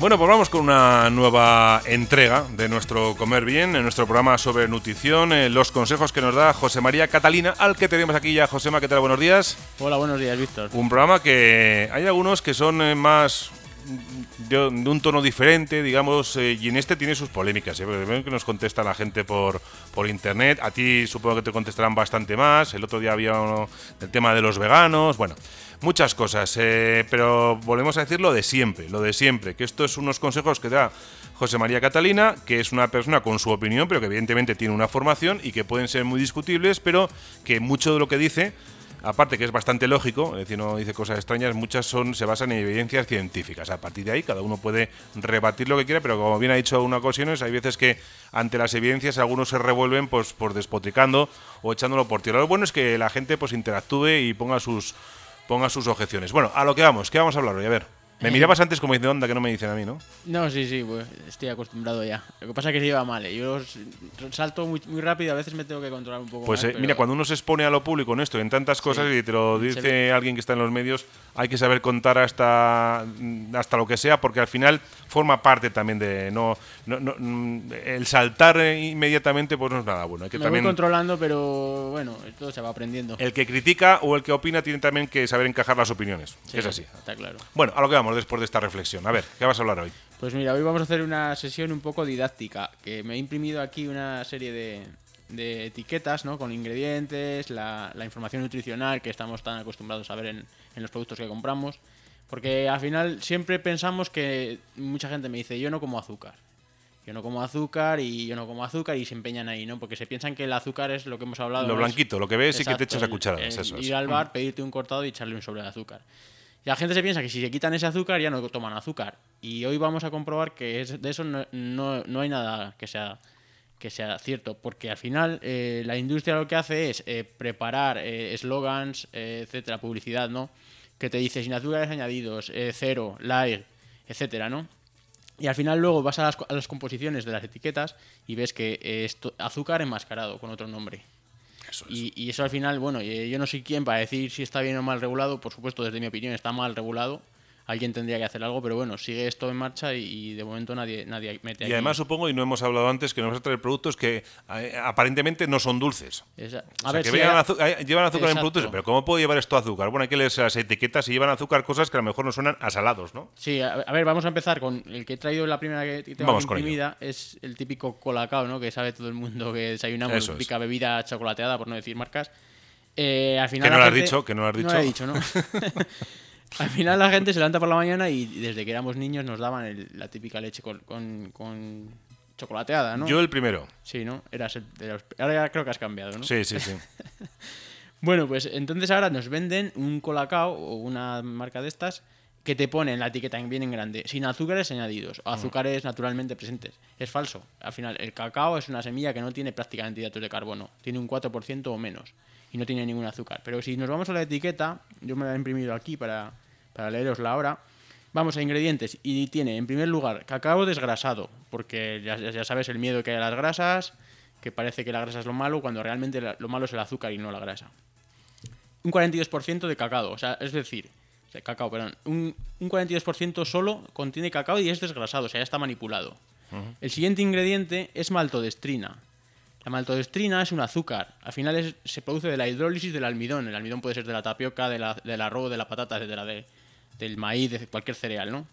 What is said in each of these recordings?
Bueno, pues vamos con una nueva entrega de nuestro Comer Bien, en nuestro programa sobre nutrición, eh, los consejos que nos da José María Catalina, al que tenemos aquí ya. Josema, ¿qué tal? Buenos días. Hola, buenos días, Víctor. Un programa que hay algunos que son eh, más de, un tono diferente, digamos, eh, y en este tiene sus polémicas. ¿eh? Que nos contesta la gente por, por internet. A ti supongo que te contestarán bastante más. El otro día había uno, el tema de los veganos. Bueno, muchas cosas. Eh, pero volvemos a decir lo de siempre, lo de siempre. Que esto es unos consejos que da José María Catalina, que es una persona con su opinión, pero que evidentemente tiene una formación y que pueden ser muy discutibles, pero que mucho de lo que dice aparte que es bastante lógico, es decir, no dice cosas extrañas, muchas son se basan en evidencias científicas. A partir de ahí, cada uno puede rebatir lo que quiera, pero como bien ha dicho una ocasiones, hay veces que ante las evidencias algunos se revuelven pues, por despotricando o echándolo por tierra. Lo bueno es que la gente pues interactúe y ponga sus, ponga sus objeciones. Bueno, a lo que vamos, ¿qué vamos a hablar hoy? A ver. Me mirabas antes como diciendo, onda, que no me dicen a mí, ¿no? No, sí, sí, pues estoy acostumbrado ya. Lo que pasa es que se lleva mal. ¿eh? Yo salto muy, muy rápido, a veces me tengo que controlar un poco Pues eh, mira, cuando uno se expone a lo público en esto, en tantas cosas, y te lo dice alguien que está en los medios, hay que saber contar hasta, hasta lo que sea, porque al final forma parte también de... no, no, mm, El saltar inmediatamente pues no es nada bueno. Hay que me también, voy controlando, pero bueno, todo se va aprendiendo. El que critica o el que opina tiene también que saber encajar las opiniones. es así. Está claro. Bueno, a lo que vamos después de esta reflexión. A ver, ¿qué vas a hablar hoy? Pues mira, hoy vamos a hacer una sesión un poco didáctica, que me he imprimido aquí una serie de, etiquetas, ¿no? Con ingredientes, la, información nutricional que estamos tan acostumbrados a ver en, los productos que compramos. Porque al final siempre pensamos que mucha gente me dice, yo no como azúcar. Yo no como azúcar y yo no como azúcar y se empeñan ahí, ¿no? Porque se piensan que el azúcar es lo que hemos hablado. Lo blanquito, lo que ves y que te echas a cuchara. Ir al bar, mm. pedirte un cortado y echarle un sobre de azúcar. Y la gente se piensa que si se quitan ese azúcar ya no toman azúcar. Y hoy vamos a comprobar que de eso no, no, hay nada que sea, que sea cierto, porque al final eh, la industria lo que hace es eh, preparar eh, eslogans, etcétera, publicidad, ¿no? Que te dice sin azúcares añadidos, cero, light, etcétera, ¿no? Y al final luego vas a las, a las composiciones de las etiquetas y ves que es azúcar enmascarado con otro nombre. Y, eso al final, bueno, yo no soy quien para decir si está bien o mal regulado, por supuesto, desde mi opinión está mal regulado, alguien tendría que hacer algo, pero bueno, sigue esto en marcha y, de momento nadie, nadie mete Y además supongo, y no hemos hablado antes, que nos vas a traer productos que eh, aparentemente no son dulces. A ver, que llevan azúcar en productos, pero ¿cómo puedo llevar esto azúcar? Bueno, hay que leer las etiquetas y llevan azúcar cosas que a lo mejor no suenan a salados, ¿no? Sí, a, ver, vamos a empezar con el que he traído la primera que tengo imprimida, es el típico colacao, ¿no? Que sabe todo el mundo que desayunamos, típica bebida chocolateada, por no decir marcas. Eh, al final que no lo has dicho, que no lo has dicho. No lo he dicho, ¿no? Al final la gente se levanta por la mañana y desde que éramos niños nos daban la típica leche con, chocolateada, ¿no? Yo el primero. Sí, ¿no? Eras ahora ya creo que has cambiado, ¿no? Sí, sí, sí. bueno, pues entonces ahora nos venden un colacao o una marca de estas que te pone en la etiqueta bien en grande, sin azúcares añadidos o mm. azúcares naturalmente presentes. Es falso. Al final, el cacao es una semilla que no tiene prácticamente hidratos de carbono, tiene un 4% o menos y no tiene ningún azúcar. Pero si nos vamos a la etiqueta, yo me la he imprimido aquí para, para leerosla ahora. Vamos a ingredientes y tiene en primer lugar cacao desgrasado, porque ya, ya sabes el miedo que hay a las grasas, que parece que la grasa es lo malo, cuando realmente lo malo es el azúcar y no la grasa. Un 42% de cacao, o sea, es decir, cacao, perdón, un, un 42% solo contiene cacao y es desgrasado, o sea, ya está manipulado. El siguiente ingrediente es maltodestrina, la maltodestrina es un azúcar. Al final se produce de la hidrólisis del almidón. El almidón puede ser de la tapioca, de la, del arroz, de la patata, de, del maíz, de cualquier cereal, ¿no?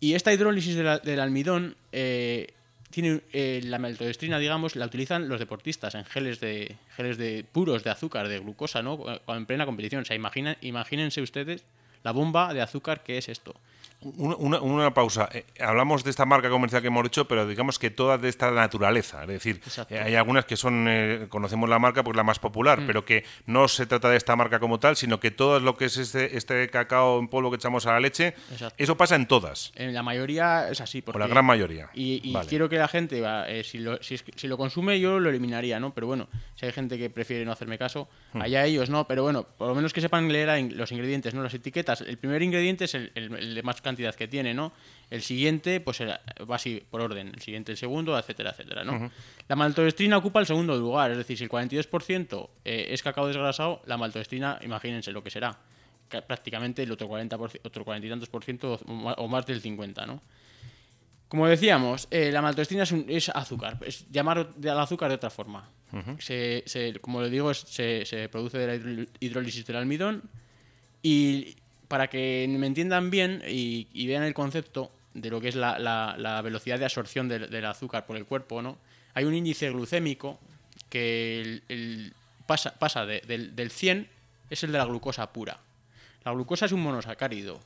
Y esta hidrólisis del almidón eh, tiene eh, la maltodestrina, digamos, la utilizan los deportistas en geles de geles de puros de azúcar, de glucosa, ¿no? En plena competición. O sea, imagínense ustedes la bomba de azúcar que es esto. Una, una, pausa. Eh, hablamos de esta marca comercial que hemos dicho, pero digamos que todas de esta naturaleza. Es decir, eh, hay algunas que son, eh, conocemos la marca porque es la más popular, mm. pero que no se trata de esta marca como tal, sino que todo lo que es este, este cacao en polvo que echamos a la leche, eso pasa en todas. En la mayoría es así. Porque, la gran mayoría. Y, quiero que la gente, si, lo, si, lo consume, yo lo eliminaría, ¿no? Pero bueno, si hay gente que prefiere no hacerme caso, mm. allá ellos no. Pero bueno, por lo menos que sepan leer los ingredientes, ¿no? Las etiquetas. El primer ingrediente es el, el de más cantidad que tiene, ¿no? El siguiente, pues va así por orden, el siguiente el segundo, etcétera, etcétera, ¿no? La maltodextrina ocupa el segundo lugar, es decir, si el 42% eh, es cacao desgrasado, la maltodextrina, imagínense lo que será, prácticamente el otro 40, otro 40 y tantos por ciento o más del 50, ¿no? Como decíamos, eh, la maltodextrina es, un- es azúcar, es llamar al azúcar de otra forma. Se- se- como le digo, es- se, se produce de la hidrólisis del almidón y para que me entiendan bien y, y vean el concepto de lo que es la, la- la velocidad de absorción del, del azúcar por el cuerpo, ¿no? Hay un índice glucémico que el- el- pasa, pasa de- del, del 100, es el de la glucosa pura. La glucosa es un monosacárido,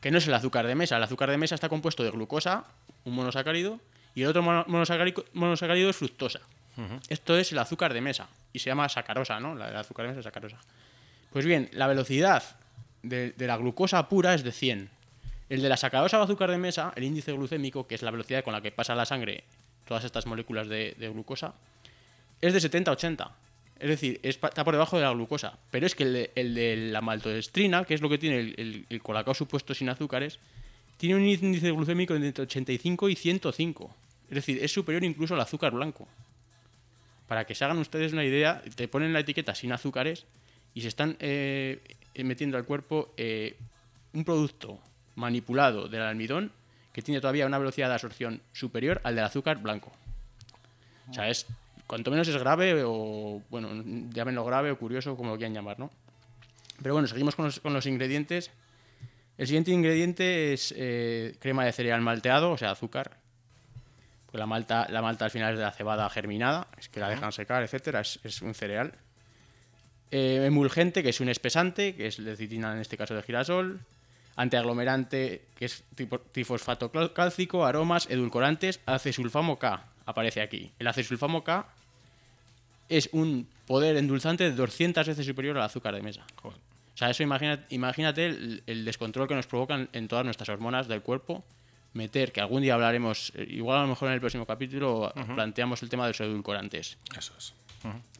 que no es el azúcar de mesa. El azúcar de mesa está compuesto de glucosa, un monosacárido, y el otro mono- monosacárido, monosacárido es fructosa. Esto es el azúcar de mesa, y se llama sacarosa, ¿no? La, el azúcar de mesa es sacarosa. Pues bien, la velocidad de, la glucosa pura es de 100. El de la sacarosa o azúcar de mesa, el índice glucémico, que es la velocidad con la que pasa la sangre todas estas moléculas de, glucosa, es de 70-80. Es decir, está por debajo de la glucosa. Pero es que el de, la maltodextrina, que es lo que tiene el, el, el colacao supuesto sin azúcares, tiene un índice glucémico entre 85 y 105. Es decir, es superior incluso al azúcar blanco. Para que se hagan ustedes una idea, te ponen la etiqueta sin azúcares y se están eh, metiendo al cuerpo eh, un producto manipulado del almidón que tiene todavía una velocidad de absorción superior al del azúcar blanco. O sea, es cuanto menos es grave o, bueno, llámenlo grave o curioso, como lo quieran llamar, ¿no? Pero bueno, seguimos con los, con los ingredientes. El siguiente ingrediente es eh, crema de cereal malteado, o sea, azúcar. Pues la malta, la malta al final es de la cebada germinada, es que la dejan secar, etcétera, es, es un cereal. Eh, emulgente, que es un espesante, que es lecitina en este caso de girasol. Antiaglomerante, que es tipo, trifosfato cal- cálcico, aromas, edulcorantes, acesulfamo K, aparece aquí. El acesulfamo K es un poder endulzante de 200 veces superior al azúcar de mesa. Joder. O sea, eso imagina- imagínate el, el descontrol que nos provocan en todas nuestras hormonas del cuerpo. Meter, que algún día hablaremos, eh, igual a lo mejor en el próximo capítulo planteamos el tema de los edulcorantes. Eso es.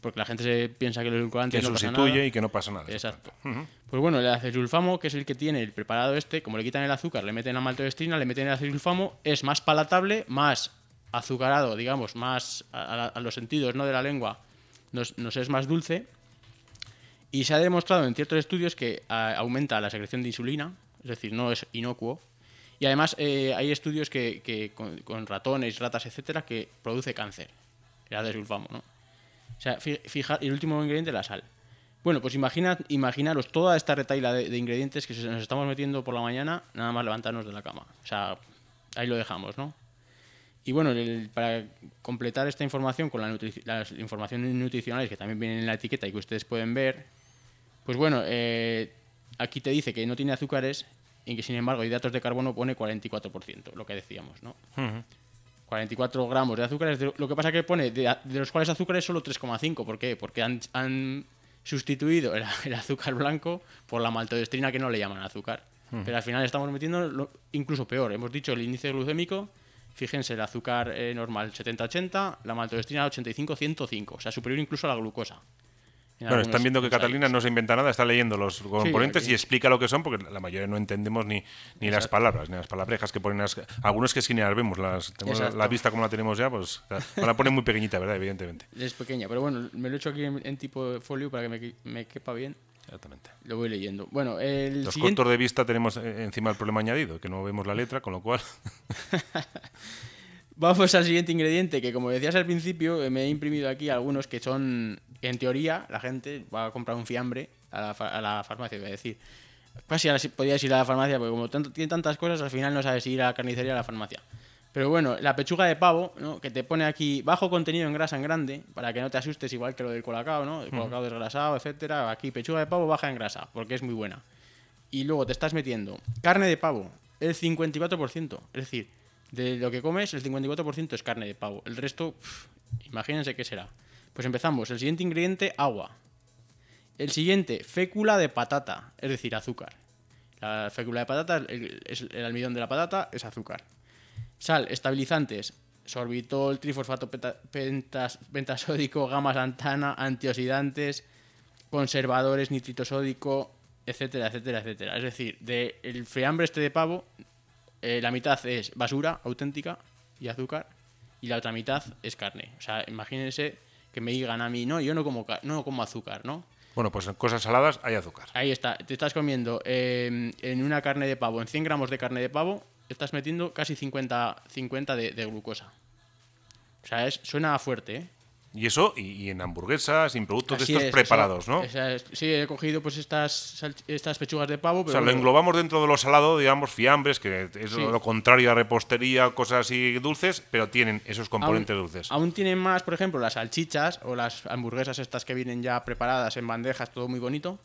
Porque la gente se piensa que el edulcorante Que no pasa sustituye nada. y que no pasa nada. Exacto. Pues bueno, el acesulfamo, que es el que tiene el preparado este, como le quitan el azúcar, le meten la maltodextrina, le meten el acesulfamo, es más palatable, más azucarado, digamos, más a, los sentidos ¿no? de la lengua, nos, nos es más dulce. Y se ha demostrado en ciertos estudios que a- aumenta la secreción de insulina, es decir, no es inocuo. Y además eh, hay estudios que, que con, con ratones, ratas, etcétera, que produce cáncer, el acesulfamo, ¿no? O sea, fi- fija, el último ingrediente, la sal. Bueno, pues imagina, imaginaros toda esta retaila de, de ingredientes que nos estamos metiendo por la mañana, nada más levantarnos de la cama. O sea, ahí lo dejamos, ¿no? Y bueno, el- para completar esta información con la las informaciones nutricionales que también vienen en la etiqueta y que ustedes pueden ver, pues bueno, eh, aquí te dice que no tiene azúcares y que sin embargo hidratos de carbono pone 44%, lo que decíamos, ¿no? 44 gramos de azúcares. de- Lo que pasa que pone de, de los cuales azúcares solo 3,5. ¿Por qué? Porque han, han sustituido el, el azúcar blanco por la maltodextrina que no le llaman azúcar. Pero al final estamos metiendo lo- incluso peor. Hemos dicho el índice glucémico. Fíjense, el azúcar eh, normal 70-80, la maltodextrina 85-105. O sea, superior incluso a la glucosa. En Bueno, algunos están viendo que. Catalina no se inventa nada, está leyendo los componentes y explica lo que son, porque la mayoría no entendemos ni, ni las palabras, ni las palabrejas que ponen. Las, algunos que ni las vemos, las, tenemos la, la vista como la tenemos ya, pues la, la ponen muy pequeñita, ¿verdad? Evidentemente. Es pequeña, pero bueno, me lo he hecho aquí en, en tipo folio para que me, me quepa bien. Exactamente. Lo voy leyendo. Bueno, el Los siguiente... cortos de vista tenemos eh, encima el problema añadido, que no vemos la letra, con lo cual. Vamos al siguiente ingrediente, que como decías al principio, me he imprimido aquí algunos que son, en teoría, la gente va a comprar un fiambre a la, fa- a la farmacia, voy a decir. Casi ahora sí podías ir a la farmacia, porque como tanto- tiene tantas cosas, al final no sabes si ir a la carnicería o a la farmacia. Pero bueno, la pechuga de pavo, ¿no? que te pone aquí bajo contenido en grasa en grande, para que no te asustes igual que lo del colacao, ¿no? El colacao desgrasado, etcétera. Aquí pechuga de pavo baja en grasa, porque es muy buena. Y luego te estás metiendo carne de pavo, el 54%. Es decir, de lo que comes, el 54% es carne de pavo. El resto, imagínense qué será. Pues empezamos. El siguiente ingrediente, agua. El siguiente, fécula de patata, es decir, azúcar. La fécula de patata el- el almidón de la patata, es azúcar. Sal, estabilizantes, sorbitol, trifosfato pentasódico, gamma santana, antioxidantes, conservadores, nitrito sódico, etcétera, etcétera, etcétera. Es decir, del fiambre este de pavo, eh, la mitad es basura auténtica y azúcar, y la otra mitad es carne. O sea, imagínense que me digan a mí, no, yo no como, no como azúcar, ¿no? Bueno, pues en cosas saladas hay azúcar. Ahí está, te estás comiendo eh, en una carne de pavo, en 100 gramos de carne de pavo, estás metiendo casi 50, 50 de, de glucosa. O sea, es, suena fuerte, ¿eh? Y eso, y, y en hamburguesas, en productos de estos es, preparados, eso- ¿no? o es- sí, he cogido pues estas, estas pechugas de pavo, O pero sea, lo englobamos dentro de lo salado, digamos, fiambres, que es Sí. lo contrario a repostería, cosas así dulces, pero tienen esos componentes aún, dulces. Aún tienen más, por ejemplo, las salchichas o las hamburguesas estas que vienen ya preparadas en bandejas, todo muy bonito.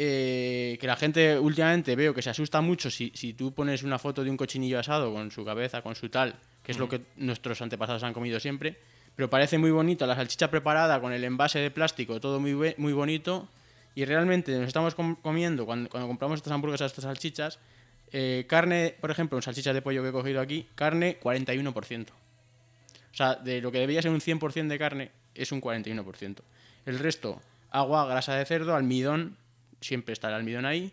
Eh, que la gente últimamente veo que se asusta mucho si, si tú pones una foto de un cochinillo asado con su cabeza, con su tal, que es lo que nuestros antepasados han comido siempre. Pero parece muy bonito la salchicha preparada con el envase de plástico, todo muy, muy bonito. Y realmente nos estamos com- comiendo, cuando, compramos estas hamburguesas, estas salchichas, eh, carne, por ejemplo, en salchichas de pollo que he cogido aquí, carne 41%. O sea, de lo que debía ser un 100% de carne, es un 41%. El resto, agua, grasa de cerdo, almidón, siempre está el almidón ahí,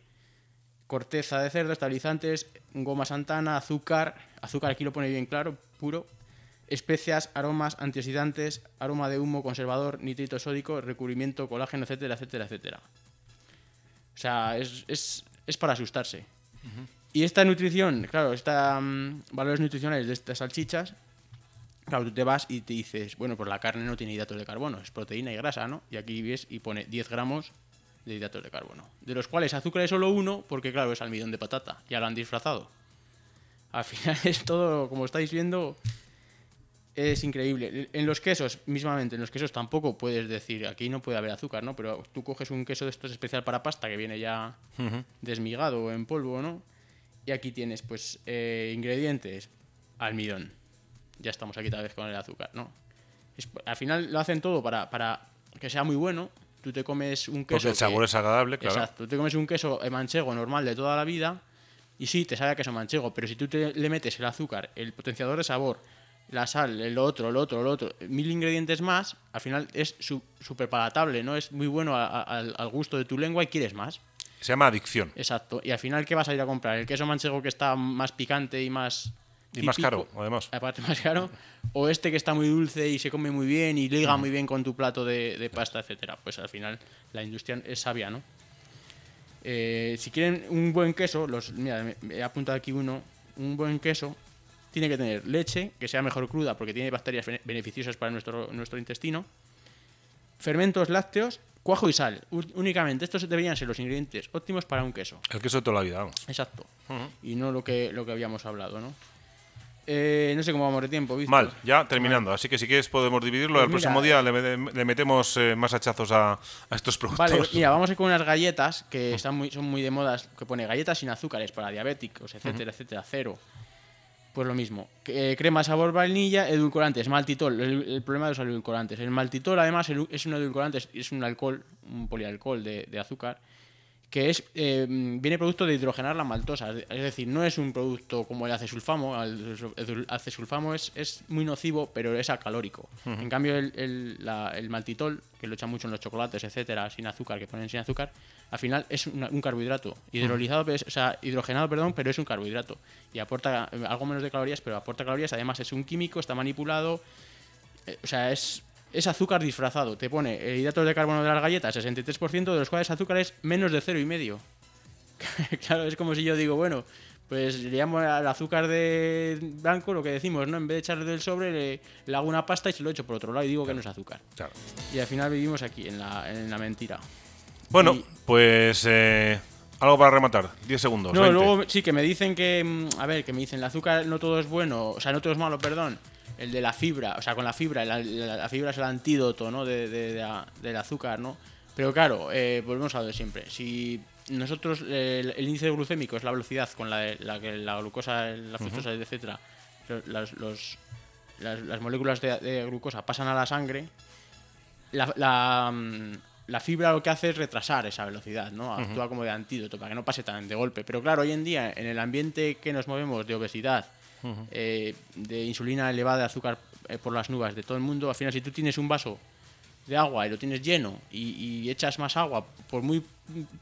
corteza de cerdo, estabilizantes, goma santana, azúcar, azúcar aquí lo pone bien claro, puro, especias, aromas, antioxidantes, aroma de humo, conservador, nitrito sódico, recubrimiento, colágeno, etcétera, etcétera, etcétera. O sea, es, es, es para asustarse. Y esta nutrición, claro, esta mm, valores nutricionales de estas salchichas, claro, tú te vas y te dices, bueno, pues la carne no tiene hidratos de carbono, es proteína y grasa, ¿no? Y aquí ves y pone 10 gramos de hidratos de carbono, de los cuales azúcar es solo uno, porque claro, es almidón de patata, ya lo han disfrazado. Al final es todo, como estáis viendo, es increíble. En los quesos, mismamente, en los quesos tampoco puedes decir, aquí no puede haber azúcar, ¿no? Pero tú coges un queso de estos especial para pasta que viene ya desmigado o en polvo, ¿no? Y aquí tienes, pues, eh, ingredientes, almidón. Ya estamos aquí tal vez con el azúcar, ¿no? Es- al final lo hacen todo para, para que sea muy bueno. Tú te comes un queso. Porque el sabor que- es agradable, claro. Exacto. Tú te comes un queso eh, manchego normal de toda la vida y sí, te sabe a queso manchego, pero si tú te- le metes el azúcar, el potenciador de sabor, la sal, el otro, el otro, el otro, mil ingredientes más, al final es súper palatable, ¿no? Es muy bueno a- a- al, gusto de tu lengua y quieres más. Se llama adicción. Exacto. Y al final, ¿qué vas a ir a comprar? ¿El queso manchego que está más picante y más... Y más caro, además. aparte más caro, o este que está muy dulce y se come muy bien y liga muy bien con tu plato de, de pasta, etcétera. Pues al final la industria es sabia, ¿no? Eh, si quieren un buen queso, los, mira, me he apuntado aquí uno, un buen queso tiene que tener leche, que sea mejor cruda porque tiene bacterias bene- beneficiosas para nuestro, nuestro intestino, fermentos lácteos, cuajo y sal. U- únicamente estos deberían ser los ingredientes óptimos para un queso. El queso de toda la vida, vamos. Exacto. Y no lo que, lo que habíamos hablado, ¿no? Eh, no sé cómo vamos de tiempo, Víctor. Mal, ya terminando. Así que si quieres podemos dividirlo. Pues el próximo mira, día le, le metemos eh, más hachazos a, a estos productos. Vale, mira, vamos a ir con unas galletas que están muy, son muy de modas, que pone galletas sin azúcares para diabéticos, etcétera, etcétera, cero. Pues lo mismo. Eh, crema sabor vainilla, edulcorantes, maltitol. El, problema de los edulcorantes. El maltitol, además, es un edulcorante, es- un alcohol, un polialcohol de azúcar, que es eh, viene producto de hidrogenar la maltosa. Es decir, no es un producto como el acesulfamo. El acesulfamo es, es muy nocivo, pero es acalórico. En cambio, el, el- la- el maltitol, que lo echan mucho en los chocolates, etcétera, sin azúcar, que ponen sin azúcar, al final es una- un carbohidrato. Hidrolizado, o sea, hidrogenado, perdón, pero es un carbohidrato. Y aporta eh, algo menos de calorías, pero aporta calorías. Además, es un químico, está manipulado. Eh, o sea, es, es azúcar disfrazado. Te pone eh, hidratos de carbono de las galletas, 63%, de los cuales azúcar es menos de 0,5. claro, es como si yo digo, bueno, pues le llamo al azúcar de blanco lo que decimos, ¿no? En vez de echarle del sobre, le, le hago una pasta y se lo echo por otro lado y digo que no es azúcar. Claro. Y al final vivimos aquí, en la, en la mentira. Bueno, Y- pues eh, algo para rematar. 10 segundos. No, 20. luego sí que me dicen que, mm, a ver, que me dicen el azúcar no todo es bueno, o sea, no todo es malo, perdón. El de la fibra, o sea, con la fibra, la, la- la fibra es el antídoto, ¿no? De, de- de la- del azúcar, ¿no? Pero claro, eh, volvemos a lo de siempre. Si nosotros, eh, el, el índice glucémico es la velocidad con la, que la glucosa, la fructosa, etcétera, las, los- las, las moléculas de, de glucosa pasan a la sangre, la, la, mm, la fibra lo que hace es retrasar esa velocidad, ¿no? Actúa como de antídoto para que no pase tan de golpe. Pero claro, hoy en día, en el ambiente que nos movemos de obesidad, eh, de insulina elevada, de azúcar eh, por las nubes de todo el mundo, al final si tú tienes un vaso de agua y lo tienes lleno y, y echas más agua por muy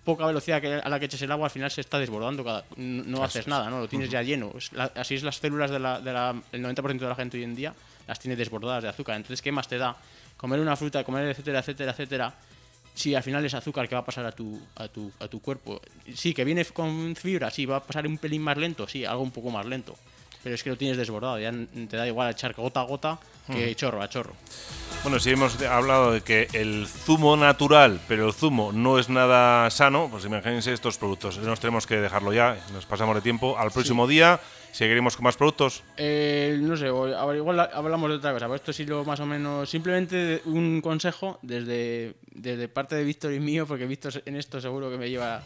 poca velocidad que a la que eches el agua, al final se está desbordando, cada, no, no haces nada, ¿no? Lo tienes ya lleno. La- así es las células del de la, el 90% de la gente hoy en día las tiene desbordadas de azúcar. Entonces, ¿qué más te da? Comer una fruta, comer etcétera, etcétera, etcétera, si al final es azúcar que va a pasar a tu, a tu, a tu cuerpo. Sí, que viene con fibra, sí, va a pasar un pelín más lento, sí, algo un poco más lento. Pero es que lo tienes desbordado, ya te da igual echar gota a gota que chorro a chorro. Bueno, si hemos hablado de que el zumo natural, pero el zumo no es nada sano, pues imagínense estos productos. Nos tenemos que dejarlo ya, nos pasamos de tiempo. Al próximo día seguiremos con más productos. Eh, no sé, igual hablamos de otra cosa. Pero esto sí lo más o menos. Simplemente un consejo desde, desde parte de Víctor y mío, porque Víctor en esto seguro que me lleva.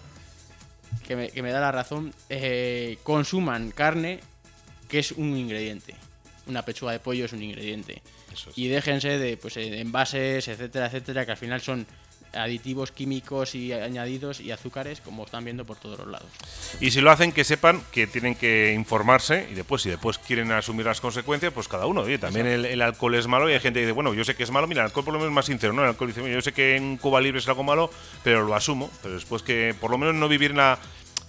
que me, que me da la razón. Eh, consuman carne, que es un ingrediente una pechuga de pollo es un ingrediente. Y déjense de pues, envases, etcétera, etcétera, que al final son aditivos químicos y añadidos y azúcares como están viendo por todos los lados. Y si lo hacen que sepan que tienen que informarse y después si después quieren asumir las consecuencias, pues cada uno. Oye, también el, alcohol es malo y hay gente que dice, bueno, yo sé que es malo, mira, el alcohol por lo menos es más sincero, ¿no? El alcohol dice, yo sé que en Cuba Libre es algo malo, pero lo asumo, pero después que por lo menos no vivir en la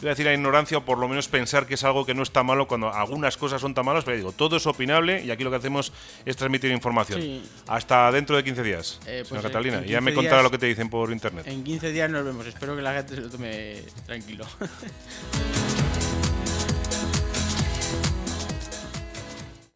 voy a decir la ignorancia o por lo menos pensar que es algo que no está malo cuando algunas cosas son tan malas, pero digo, todo es opinable y aquí lo que hacemos es transmitir información. Hasta dentro de 15 días, eh, pues Catalina. Ya me contará lo que te dicen por internet. En 15 días nos vemos, espero que la gente se lo tome tranquilo.